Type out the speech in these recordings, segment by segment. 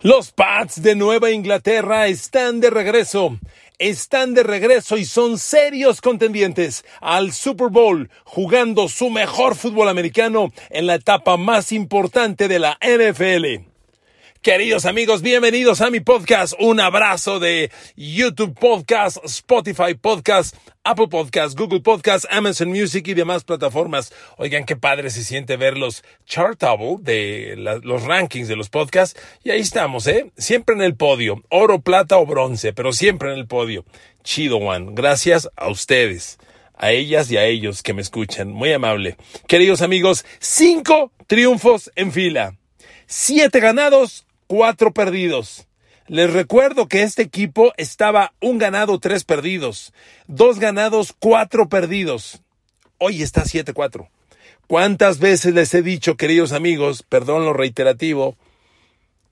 Los Pats de Nueva Inglaterra están de regreso. Están de regreso y son serios contendientes al Super Bowl, jugando su mejor fútbol americano en la etapa más importante de la NFL. Queridos amigos, bienvenidos a mi podcast. Un abrazo de YouTube Podcast, Spotify Podcast, Apple Podcast, Google Podcast, Amazon Music y demás plataformas. Oigan, qué padre se siente ver los chartable de los rankings de los podcasts. Y ahí estamos, ¿eh? Siempre en el podio. Oro, plata o bronce, pero siempre en el podio. Chido, Juan. Gracias a ustedes a ellas y a ellos que me escuchan. Muy amable. Queridos amigos, cinco triunfos en fila. Siete ganados, cuatro perdidos. Les recuerdo que este equipo estaba un ganado, tres perdidos. Dos ganados, cuatro perdidos. Hoy está 7-4. ¿Cuántas veces les he dicho, queridos amigos, perdón lo reiterativo,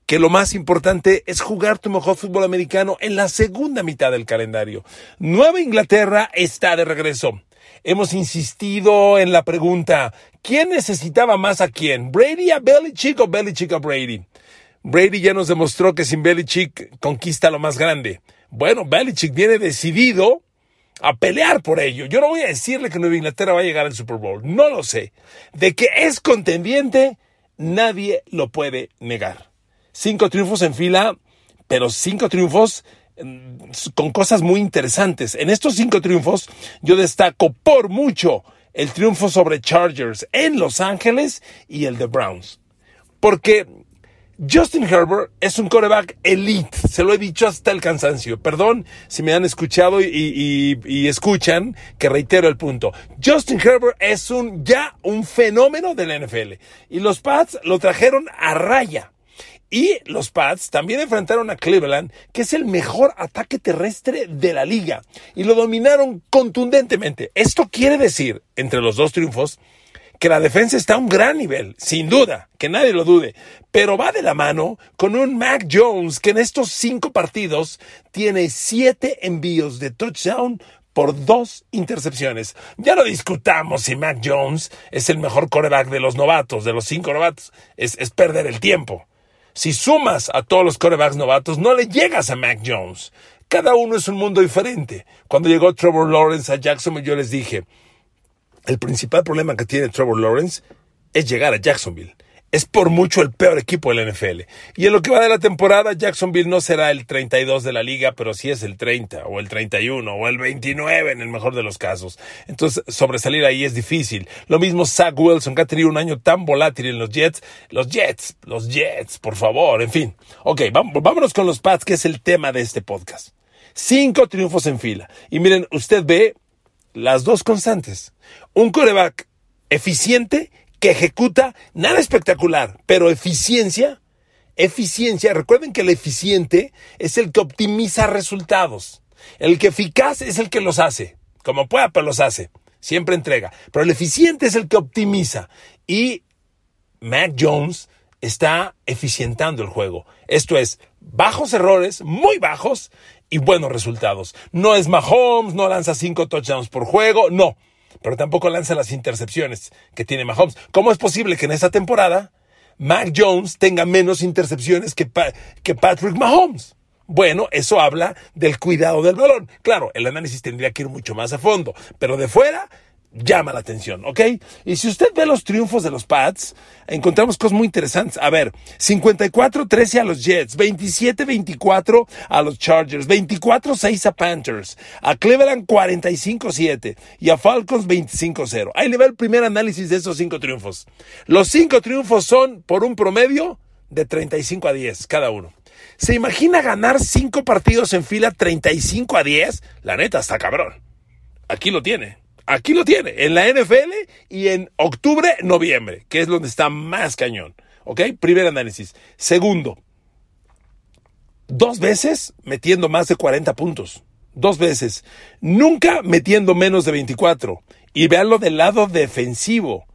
que lo más importante es jugar tu mejor fútbol americano en la segunda mitad del calendario? Nueva Inglaterra está de regreso. Hemos insistido en la pregunta, ¿quién necesitaba más a quién? ¿Brady a Belichick o Belichick a Brady? Brady ya nos demostró que sin Belichick conquista lo más grande. Bueno, Belichick viene decidido a pelear por ello. Yo no voy a decirle que Nueva Inglaterra va a llegar al Super Bowl. No lo sé. De que es contendiente, nadie lo puede negar. Cinco triunfos en fila, pero cinco triunfos mm, con cosas muy interesantes. En estos cinco triunfos, yo destaco por mucho el triunfo sobre Chargers en Los Ángeles y el de Browns. Porque Justin Herbert es un coreback elite, se lo he dicho hasta el cansancio. Perdón si me han escuchado y, escuchan que reitero el punto. Justin Herbert es un ya un fenómeno de la NFL y los Pats lo trajeron a raya. Y los Pats también enfrentaron a Cleveland, que es el mejor ataque terrestre de la liga, y lo dominaron contundentemente. Esto quiere decir, entre los dos triunfos, que la defensa está a un gran nivel, sin duda, que nadie lo dude, pero va de la mano con un Mac Jones que en estos cinco partidos tiene siete envíos de touchdown por dos intercepciones. Ya no discutamos si Mac Jones es el mejor coreback de los novatos, de los cinco novatos. Es, es perder el tiempo. Si sumas a todos los corebacks novatos, no le llegas a Mac Jones. Cada uno es un mundo diferente. Cuando llegó Trevor Lawrence a Jacksonville, yo les dije, el principal problema que tiene Trevor Lawrence es llegar a Jacksonville. Es por mucho el peor equipo de la NFL. Y en lo que va de la temporada, Jacksonville no será el 32 de la liga, pero sí es el 30 o el 31 o el 29 en el mejor de los casos. Entonces, sobresalir ahí es difícil. Lo mismo Zach Wilson, que ha tenido un año tan volátil en los Jets. Los Jets, los Jets, por favor, en fin. Ok, vámonos con los Pats, que es el tema de este podcast. Cinco triunfos en fila. Y miren, usted ve las dos constantes. Un coreback eficiente que ejecuta nada espectacular, pero eficiencia, eficiencia, recuerden que el eficiente es el que optimiza resultados. El que eficaz es el que los hace, como pueda, pero los hace. Siempre entrega. Pero el eficiente es el que optimiza. Y Mac Jones está eficientando el juego. Esto es, bajos errores, muy bajos, y buenos resultados. No es Mahomes, no lanza cinco touchdowns por juego, no. Pero tampoco lanza las intercepciones que tiene Mahomes. ¿Cómo es posible que en esta temporada Mac Jones tenga menos intercepciones que, que Patrick Mahomes? Bueno, eso habla del cuidado del balón. Claro, el análisis tendría que ir mucho más a fondo, pero de fuera llama la atención, ¿ok? Y si usted ve los triunfos de los Pats, encontramos cosas muy interesantes. A ver, 54-13 a los Jets, 27-24 a los Chargers, 24-6 a Panthers, a Cleveland 45-7 y a Falcons 25-0. Ahí le va el primer análisis de esos cinco triunfos. Los cinco triunfos son por un promedio de 35 a 10 cada uno. ¿Se imagina ganar cinco partidos en fila 35 a 10? La neta está cabrón. Aquí lo tiene. Aquí lo tiene, en la NFL y en octubre, noviembre, que es donde está más cañón. ¿Ok? Primer análisis. Segundo, dos veces metiendo más de 40 puntos. Dos veces. Nunca metiendo menos de 24. Y veanlo del lado defensivo.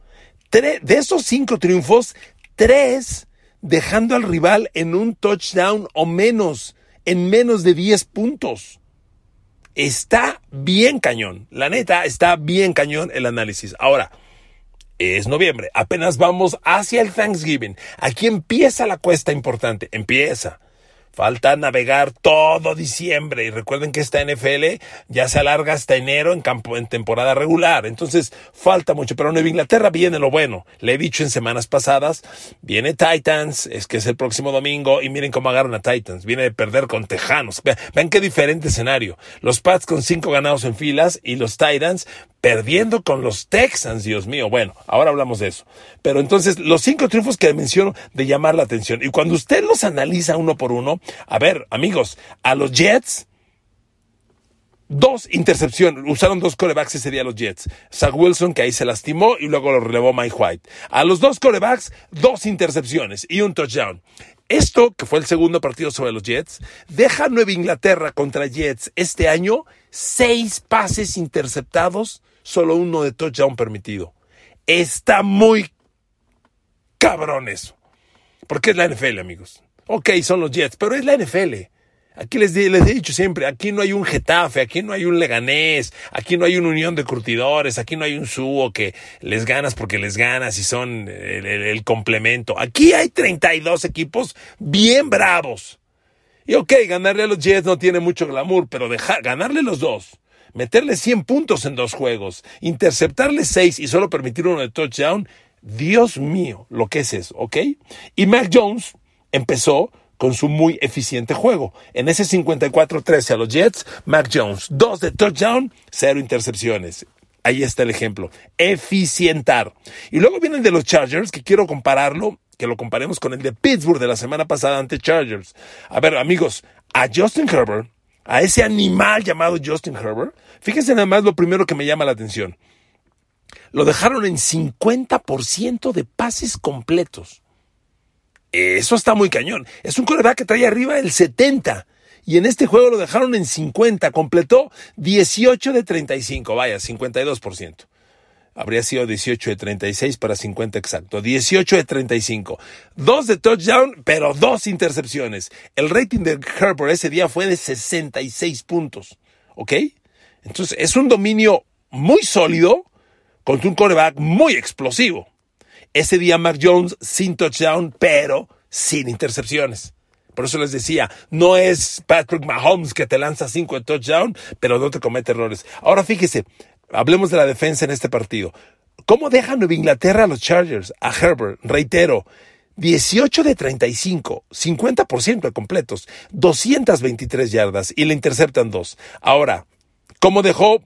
de esos cinco triunfos, tres dejando al rival en un touchdown o menos, en menos de 10 puntos está bien cañón. La neta, está bien cañón el análisis. Ahora, es noviembre. Apenas vamos hacia el Thanksgiving. Aquí empieza la cuesta importante. Empieza. Falta navegar todo diciembre y recuerden que esta NFL ya se alarga hasta enero en, campo, en temporada regular. Entonces falta mucho, pero Nueva Inglaterra viene lo bueno. Le he dicho en semanas pasadas, viene Titans, es que es el próximo domingo y miren cómo agarran a Titans. Viene de perder con Tejanos. Vean qué diferente escenario. Los Pats con cinco ganados en filas y los Titans perdiendo con los Texans, Dios mío. Bueno, ahora hablamos de eso. Pero entonces, los cinco triunfos que menciono de llamar la atención. Y cuando usted los analiza uno por uno, a ver, amigos, a los Jets, dos intercepciones, usaron dos corebacks ese día los Jets. Zach Wilson, que ahí se lastimó, y luego lo relevó Mike White. A los dos corebacks, dos intercepciones y un touchdown. Esto, que fue el segundo partido sobre los Jets, deja a Nueva Inglaterra contra Jets este año seis pases interceptados solo uno de touchdown permitido. Está muy cabrón eso. Porque es la NFL, amigos. Ok, son los Jets, pero es la NFL. Aquí les, he dicho siempre, aquí no hay un Getafe, aquí no hay un Leganés, aquí no hay una unión de curtidores, aquí no hay un Suo que les ganas porque les ganas y son el, el complemento. Aquí hay 32 equipos bien bravos. Y ok, ganarle a los Jets no tiene mucho glamour, pero dejar, ganarle los dos meterle 100 puntos en dos juegos, interceptarle 6 y solo permitir uno de touchdown, Dios mío, lo que es eso, ¿ok? Y Mac Jones empezó con su muy eficiente juego. En ese 54-13 a los Jets, Mac Jones, 2 de touchdown, 0 intercepciones. Ahí está el ejemplo. Eficientar. Y luego vienen de los Chargers, que quiero compararlo, que lo comparemos con el de Pittsburgh de la semana pasada ante Chargers. A ver, amigos, a Justin Herbert a ese animal llamado Justin Herbert, fíjense nada más lo primero que me llama la atención. Lo dejaron en 50% de pases completos. Eso está muy cañón. Es un coreback que trae arriba el 70. Y en este juego lo dejaron en 50. Completó 18 de 35. Vaya, 52% habría sido 18 de 36 para 50 exacto. 18 de 35. Dos de touchdown, pero dos intercepciones. El rating de Herbert ese día fue de 66 puntos. ¿Ok? Entonces es un dominio muy sólido contra un coreback muy explosivo. Ese día Mac Jones sin touchdown, pero sin intercepciones. Por eso les decía, no es Patrick Mahomes que te lanza cinco de touchdown, pero no te comete errores. Ahora fíjese, Hablemos de la defensa en este partido. ¿Cómo deja Nueva Inglaterra a los Chargers? A Herbert, reitero, 18 de 35, 50% de completos, 223 yardas y le interceptan dos. Ahora, ¿cómo dejó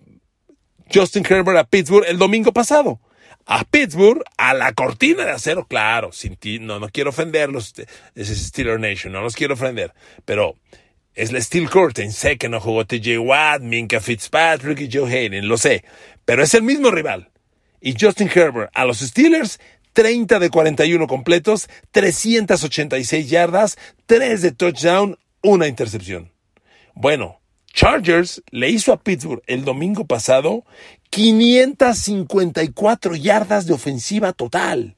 Justin Herbert a Pittsburgh el domingo pasado? A Pittsburgh, a la cortina de acero, claro, sin ti, no, no quiero ofenderlos, es Steeler Nation, no los quiero ofender, pero es la Steel Curtain. Sé que no jugó TJ Watt, Minka Fitzpatrick y Joe Hayden, lo sé. Pero es el mismo rival. Y Justin Herbert a los Steelers, 30 de 41 completos, 386 yardas, 3 de touchdown, una intercepción. Bueno, Chargers le hizo a Pittsburgh el domingo pasado 554 yardas de ofensiva total.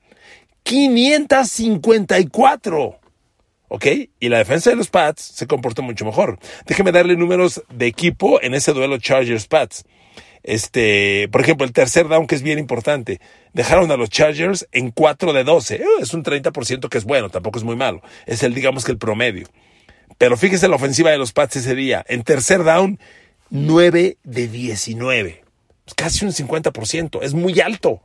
554. ¿Ok? Y la defensa de los Pats se comportó mucho mejor. Déjeme darle números de equipo en ese duelo Chargers-Pats. Este, por ejemplo, el tercer down que es bien importante. Dejaron a los Chargers en 4 de 12. Eh, es un 30% que es bueno, tampoco es muy malo. Es el, digamos que el promedio. Pero fíjese la ofensiva de los Pats ese día. En tercer down, 9 de 19. Casi un 50%. Es muy alto.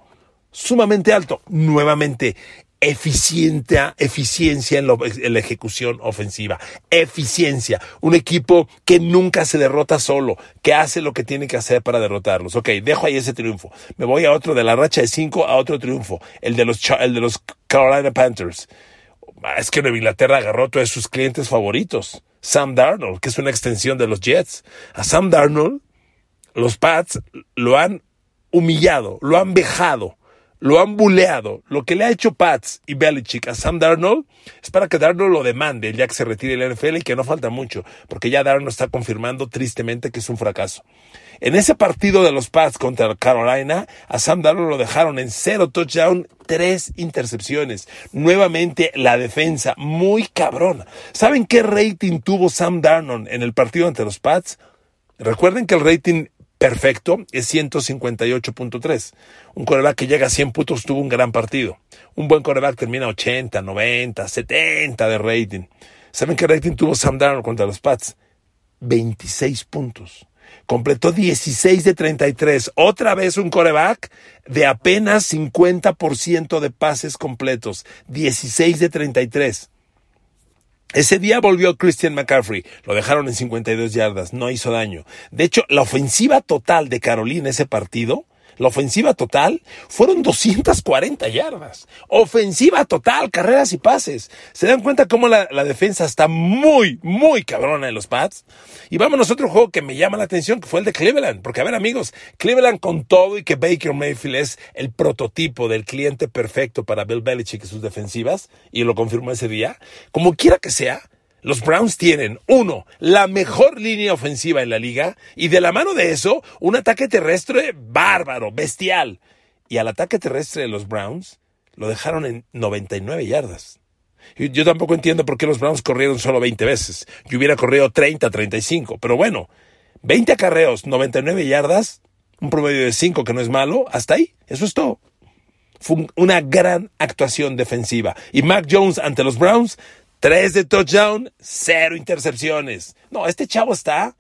Sumamente alto. Nuevamente, eficiencia, eficiencia en, la ejecución ofensiva. Eficiencia. Un equipo que nunca se derrota solo, que hace lo que tiene que hacer para derrotarlos. Ok, dejo ahí ese triunfo. Me voy a otro de la racha de cinco a otro triunfo. El de los, el de los Carolina Panthers. Ah, es que Nueva Inglaterra agarró a todos sus clientes favoritos. Sam Darnold, que es una extensión de los Jets. A Sam Darnold, los Pats lo han humillado, lo han vejado lo han buleado. Lo que le ha hecho Pats y Belichick a Sam Darnold es para que Darnold lo demande ya que se retire el NFL y que no falta mucho, porque ya Darnold está confirmando tristemente que es un fracaso. En ese partido de los Pats contra Carolina, a Sam Darnold lo dejaron en cero touchdown, tres intercepciones. Nuevamente la defensa, muy cabrona. ¿Saben qué rating tuvo Sam Darnold en el partido ante los Pats? Recuerden que el rating perfecto es 158.3. Un coreback que llega a 100 puntos tuvo un gran partido. Un buen coreback termina 80, 90, 70 de rating. ¿Saben qué rating tuvo Sam Darnold contra los Pats? 26 puntos. Completó 16 de 33. Otra vez un coreback de apenas 50% de pases completos. 16 de 33. Ese día volvió Christian McCaffrey, lo dejaron en 52 yardas, no hizo daño. De hecho, la ofensiva total de Carolina ese partido la ofensiva total fueron 240 yardas. Ofensiva total, carreras y pases. ¿Se dan cuenta cómo la, defensa está muy, muy cabrona en los Pats? Y vámonos a otro juego que me llama la atención, que fue el de Cleveland. Porque, a ver, amigos, Cleveland con todo y que Baker Mayfield es el prototipo del cliente perfecto para Bill Belichick y sus defensivas, y lo confirmó ese día, como quiera que sea, los Browns tienen, uno, la mejor línea ofensiva en la liga y de la mano de eso, un ataque terrestre bárbaro, bestial. Y al ataque terrestre de los Browns lo dejaron en 99 yardas. Yo tampoco entiendo por qué los Browns corrieron solo 20 veces. Yo hubiera corrido 30, 35. Pero bueno, 20 acarreos, 99 yardas, un promedio de 5 que no es malo, hasta ahí. Eso es todo. Fue una gran actuación defensiva. Y Mac Jones ante los Browns Tres de touchdown, cero intercepciones. No, este chavo está,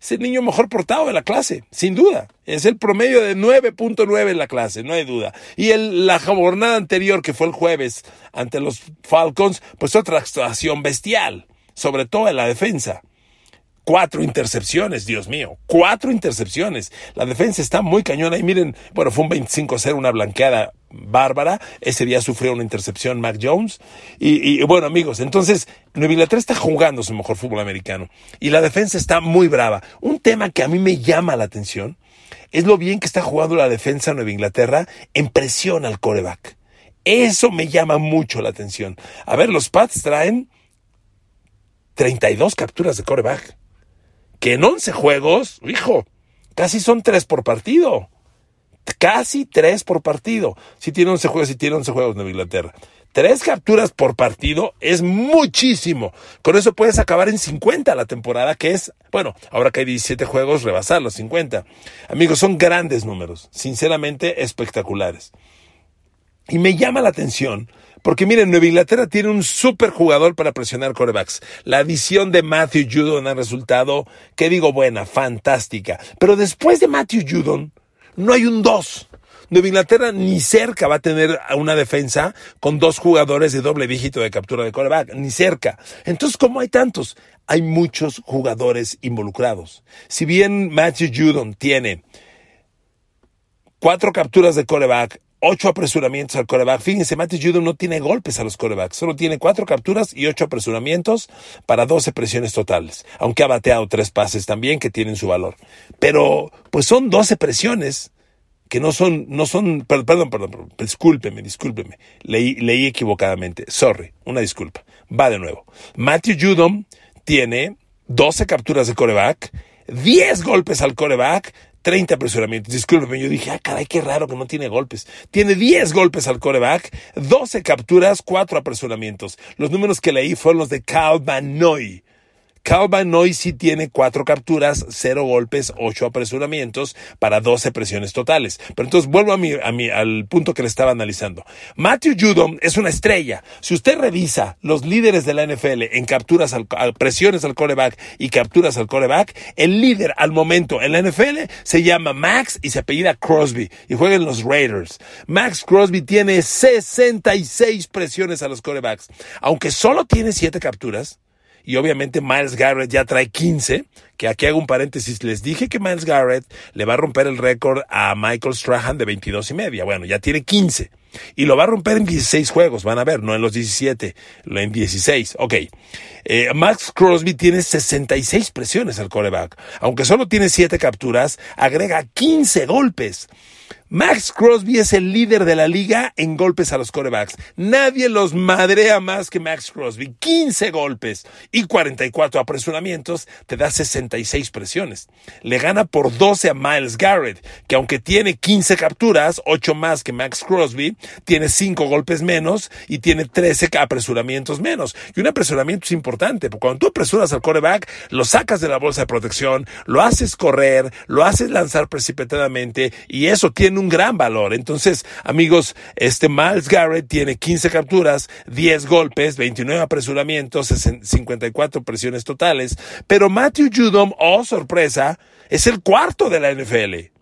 es el niño mejor portado de la clase, sin duda. Es el promedio de 9.9 en la clase, no hay duda. Y la jornada anterior, que fue el jueves, ante los Falcons, pues otra actuación bestial, sobre todo en la defensa. Cuatro intercepciones, Dios mío, cuatro intercepciones. La defensa está muy cañona y miren, bueno, fue un 25-0, una blanqueada bárbara. Ese día sufrió una intercepción Mac Jones. Y, bueno, amigos, entonces Nueva Inglaterra está jugando su mejor fútbol americano. Y la defensa está muy brava. Un tema que a mí me llama la atención es lo bien que está jugando la defensa de Nueva Inglaterra en presión al coreback. Eso me llama mucho la atención. A ver, los Pats traen 32 capturas de coreback. Que en 11 juegos, hijo, casi son 3 por partido. Casi tres por partido. Si tiene 11 juegos, si tiene 11 juegos Nueva Inglaterra. Tres capturas por partido es muchísimo. Con eso puedes acabar en 50 la temporada, que es, bueno, ahora que hay 17 juegos, rebasar los 50. Amigos, son grandes números, sinceramente espectaculares. Y me llama la atención, porque miren, Nueva Inglaterra tiene un super jugador para presionar corebacks. La adición de Matthew Judon ha resultado, que digo, buena, fantástica. Pero después de Matthew Judon, no hay un 2. Nueva Inglaterra ni cerca va a tener una defensa con dos jugadores de doble dígito de captura de coreback, ni cerca. Entonces, ¿cómo hay tantos? Hay muchos jugadores involucrados. Si bien Matthew Judon tiene cuatro capturas de coreback, ocho apresuramientos al coreback. Fíjense, Matthew Judon no tiene golpes a los corebacks, solo tiene cuatro capturas y ocho apresuramientos para doce presiones totales, aunque ha bateado tres pases también que tienen su valor. Pero, pues son doce presiones que no son, no son, perdón, perdón, perdón, discúlpeme, discúlpeme, leí, leí equivocadamente, sorry, una disculpa, va de nuevo. Matthew Judon tiene 12 capturas de coreback, 10 golpes al coreback, 30 apresuramientos. Discúlpeme, yo dije, ah, caray, qué raro que no tiene golpes. Tiene 10 golpes al coreback, 12 capturas, 4 apresuramientos. Los números que leí fueron los de Cal Banoy. Noy sí tiene cuatro capturas, cero golpes, ocho apresuramientos para 12 presiones totales. Pero entonces vuelvo a mi, a mi, al punto que le estaba analizando. Matthew Judon es una estrella. Si usted revisa los líderes de la NFL en capturas al, presiones al coreback y capturas al coreback, el líder al momento en la NFL se llama Max y se apellida Crosby y juega en los Raiders. Max Crosby tiene 66 presiones a los corebacks. Aunque solo tiene siete capturas, y obviamente Miles Garrett ya trae 15, que aquí hago un paréntesis, les dije que Miles Garrett le va a romper el récord a Michael Strahan de 22 y media, bueno, ya tiene 15. Y lo va a romper en 16 juegos, van a ver, no en los 17, en 16. Ok. Eh, Max Crosby tiene 66 presiones al coreback. Aunque solo tiene 7 capturas, agrega 15 golpes. Max Crosby es el líder de la liga en golpes a los corebacks. Nadie los madrea más que Max Crosby. 15 golpes y 44 apresuramientos te da 66 presiones. Le gana por 12 a Miles Garrett, que aunque tiene 15 capturas, 8 más que Max Crosby, tiene 5 golpes menos y tiene 13 apresuramientos menos. Y un apresuramiento es importante, porque cuando tú apresuras al coreback, lo sacas de la bolsa de protección, lo haces correr, lo haces lanzar precipitadamente y eso tiene un gran valor. Entonces, amigos, este Miles Garrett tiene 15 capturas, 10 golpes, 29 apresuramientos, 54 presiones totales, pero Matthew Judom, oh sorpresa, es el cuarto de la NFL.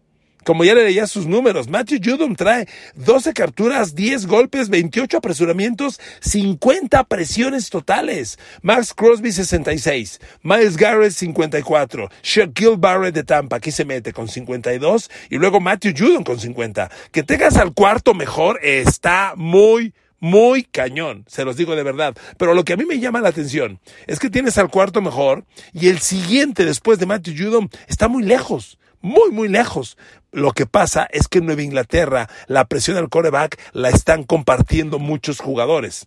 Como ya le leía sus números, Matthew Judom trae 12 capturas, 10 golpes, 28 apresuramientos, 50 presiones totales. Max Crosby 66, Miles Garrett 54, Shaquille Barrett de Tampa, aquí se mete con 52 y luego Matthew Judom con 50. Que tengas al cuarto mejor está muy muy cañón, se los digo de verdad. Pero lo que a mí me llama la atención es que tienes al cuarto mejor y el siguiente después de Matthew Judom está muy lejos muy, muy lejos. Lo que pasa es que en Nueva Inglaterra la presión al coreback la están compartiendo muchos jugadores.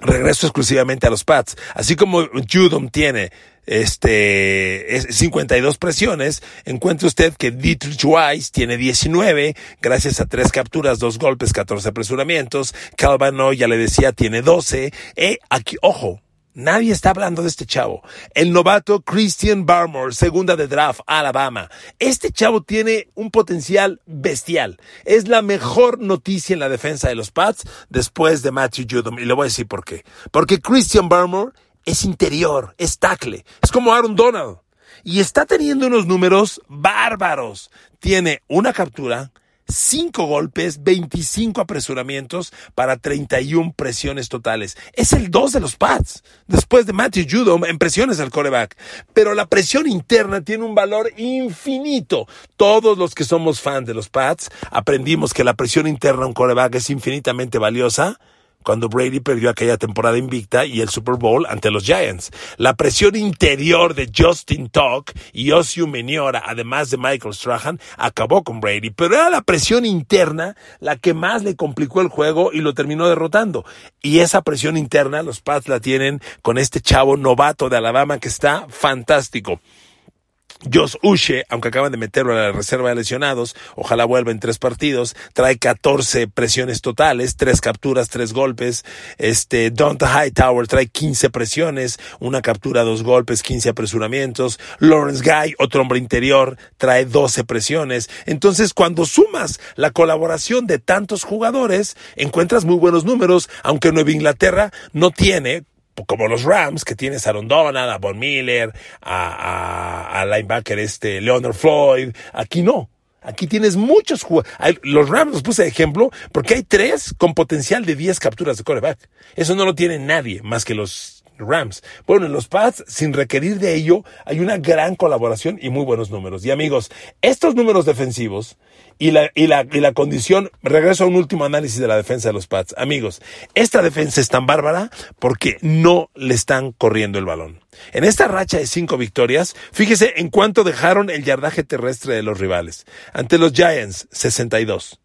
Regreso exclusivamente a los Pats. Así como Judom tiene este, 52 presiones, encuentra usted que Dietrich Weiss tiene 19, gracias a tres capturas, dos golpes, 14 apresuramientos. Calvano, ya le decía, tiene 12. Eh, aquí, ojo, Nadie está hablando de este chavo. El novato Christian Barmore, segunda de draft, Alabama. Este chavo tiene un potencial bestial. Es la mejor noticia en la defensa de los Pats después de Matthew Judom. Y le voy a decir por qué. Porque Christian Barmore es interior, es tackle. Es como Aaron Donald. Y está teniendo unos números bárbaros. Tiene una captura, 5 golpes, 25 apresuramientos para 31 presiones totales. Es el 2 de los Pats, después de Matthew Judom en presiones al coreback. Pero la presión interna tiene un valor infinito. Todos los que somos fans de los Pats aprendimos que la presión interna a un coreback es infinitamente valiosa cuando Brady perdió aquella temporada invicta y el Super Bowl ante los Giants. La presión interior de Justin Tuck y Osiu Meniora, además de Michael Strahan, acabó con Brady, pero era la presión interna la que más le complicó el juego y lo terminó derrotando. Y esa presión interna los Pats la tienen con este chavo novato de Alabama que está fantástico. Josh Uche, aunque acaban de meterlo a la reserva de lesionados, ojalá vuelva en tres partidos, trae 14 presiones totales, tres capturas, tres golpes. Este, Donta Hightower trae 15 presiones, una captura, dos golpes, 15 apresuramientos. Lawrence Guy, otro hombre interior, trae 12 presiones. Entonces, cuando sumas la colaboración de tantos jugadores, encuentras muy buenos números, aunque Nueva Inglaterra no tiene como los Rams, que tienes a Aaron Donald, a Von Miller, a, a, linebacker este Leonard Floyd. Aquí no. Aquí tienes muchos jugadores. Los Rams los puse de ejemplo porque hay tres con potencial de 10 capturas de coreback. Eso no lo tiene nadie más que los Rams. Bueno, en los Pats, sin requerir de ello, hay una gran colaboración y muy buenos números. Y amigos, estos números defensivos y la, y la, y la condición, regreso a un último análisis de la defensa de los Pats. Amigos, esta defensa es tan bárbara porque no le están corriendo el balón. En esta racha de cinco victorias, fíjese en cuánto dejaron el yardaje terrestre de los rivales. Ante los Giants, 62.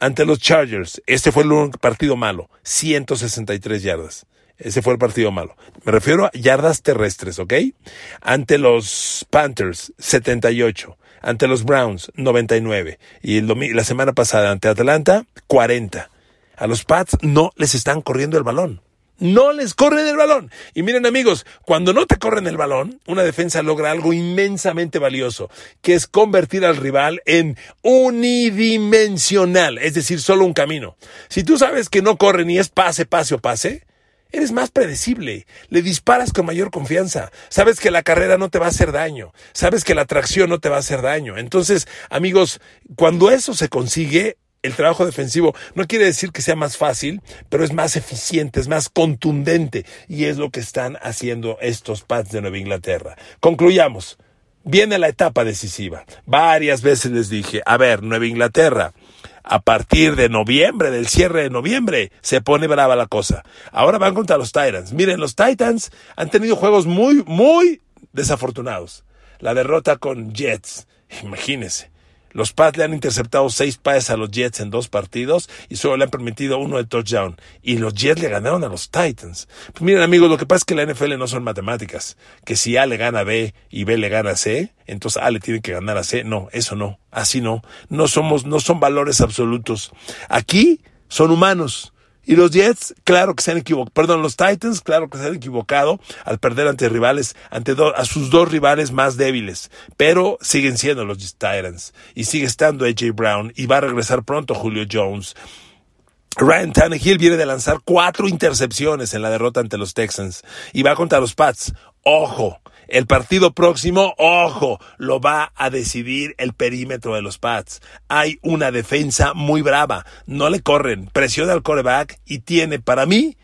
Ante los Chargers, este fue el partido malo, 163 yardas. Ese fue el partido malo. Me refiero a yardas terrestres, ¿ok? Ante los Panthers, 78. Ante los Browns, 99. Y el la semana pasada ante Atlanta, 40. A los Pats no les están corriendo el balón. No les corren el balón. Y miren amigos, cuando no te corren el balón, una defensa logra algo inmensamente valioso, que es convertir al rival en unidimensional, es decir, solo un camino. Si tú sabes que no corre ni es pase, pase o pase, Eres más predecible, le disparas con mayor confianza, sabes que la carrera no te va a hacer daño, sabes que la tracción no te va a hacer daño. Entonces, amigos, cuando eso se consigue, el trabajo defensivo no quiere decir que sea más fácil, pero es más eficiente, es más contundente y es lo que están haciendo estos Pats de Nueva Inglaterra. Concluyamos. Viene la etapa decisiva. Varias veces les dije, a ver, Nueva Inglaterra, a partir de noviembre, del cierre de noviembre, se pone brava la cosa. Ahora van contra los Titans. Miren, los Titans han tenido juegos muy, muy desafortunados. La derrota con Jets, imagínense. Los Pats le han interceptado seis pases a los Jets en dos partidos y solo le han permitido uno de touchdown. Y los Jets le ganaron a los Titans. Pues miren amigos, lo que pasa es que la NFL no son matemáticas. Que si A le gana a B y B le gana a C, entonces A le tiene que ganar a C. No, eso no. Así no. No somos, no son valores absolutos. Aquí son humanos. Y los Jets, claro que se han equivocado, perdón, los Titans, claro que se han equivocado al perder ante rivales, ante a sus dos rivales más débiles, pero siguen siendo los Titans y sigue estando AJ Brown y va a regresar pronto Julio Jones. Ryan Tannehill viene de lanzar cuatro intercepciones en la derrota ante los Texans y va contra los Pats. Ojo, el partido próximo, ojo, lo va a decidir el perímetro de los Pats. Hay una defensa muy brava. No le corren, presiona al coreback y tiene para mí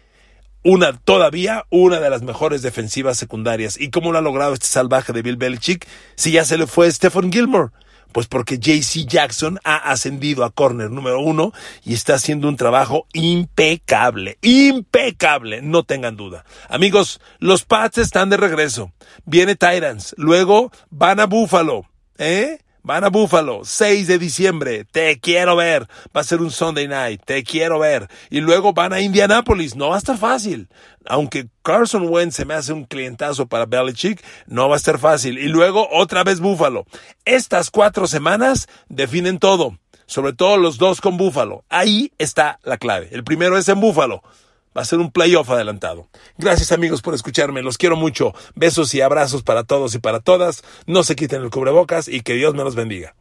una, todavía una de las mejores defensivas secundarias. ¿Y cómo lo ha logrado este salvaje de Bill Belichick si ya se le fue Stephen Gilmore? Pues porque JC Jackson ha ascendido a corner número uno y está haciendo un trabajo impecable, impecable, no tengan duda. Amigos, los Pats están de regreso. Viene Titans, luego van a Buffalo, ¿eh? Van a Buffalo, 6 de diciembre, te quiero ver. Va a ser un Sunday night, te quiero ver. Y luego van a Indianapolis, no va a estar fácil. Aunque Carson Wentz se me hace un clientazo para Belichick, no va a estar fácil. Y luego otra vez Buffalo. Estas cuatro semanas definen todo. Sobre todo los dos con Buffalo. Ahí está la clave. El primero es en Buffalo. Va a ser un playoff adelantado. Gracias amigos por escucharme, los quiero mucho. Besos y abrazos para todos y para todas. No se quiten el cubrebocas y que Dios me los bendiga.